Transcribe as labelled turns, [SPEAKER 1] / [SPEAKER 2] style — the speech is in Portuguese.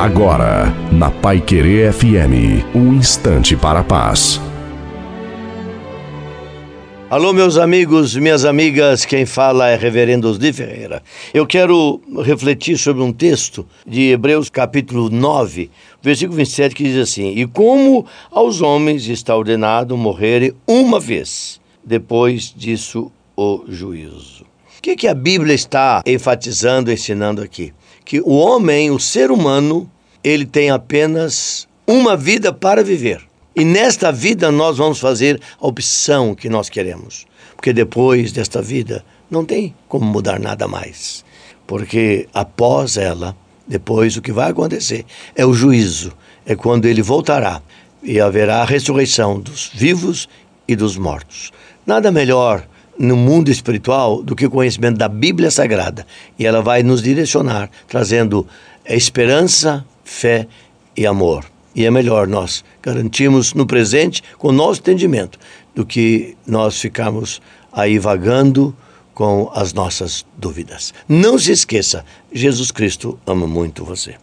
[SPEAKER 1] Agora, na Pai Querer FM, um instante para a paz.
[SPEAKER 2] Alô, meus amigos, minhas amigas, quem fala é Reverendo Osni Ferreira. Eu quero refletir sobre um texto de Hebreus capítulo 9, versículo 27, que diz assim: E como aos homens está ordenado morrerem uma vez, depois disso o juízo. O que, que a Bíblia está enfatizando, ensinando aqui? Que o homem, o ser humano, ele tem apenas uma vida para viver. E nesta vida nós vamos fazer a opção que nós queremos. Porque depois desta vida não tem como mudar nada mais. Porque após ela, depois o que vai acontecer é o juízo. É quando ele voltará e haverá a ressurreição dos vivos e dos mortos. Nada melhor no mundo espiritual do que o conhecimento da Bíblia Sagrada. E ela vai nos direcionar, trazendo esperança, fé e amor. E é melhor nós garantirmos no presente com o nosso entendimento do que nós ficarmos aí vagando com as nossas dúvidas. Não se esqueça, Jesus Cristo ama muito você.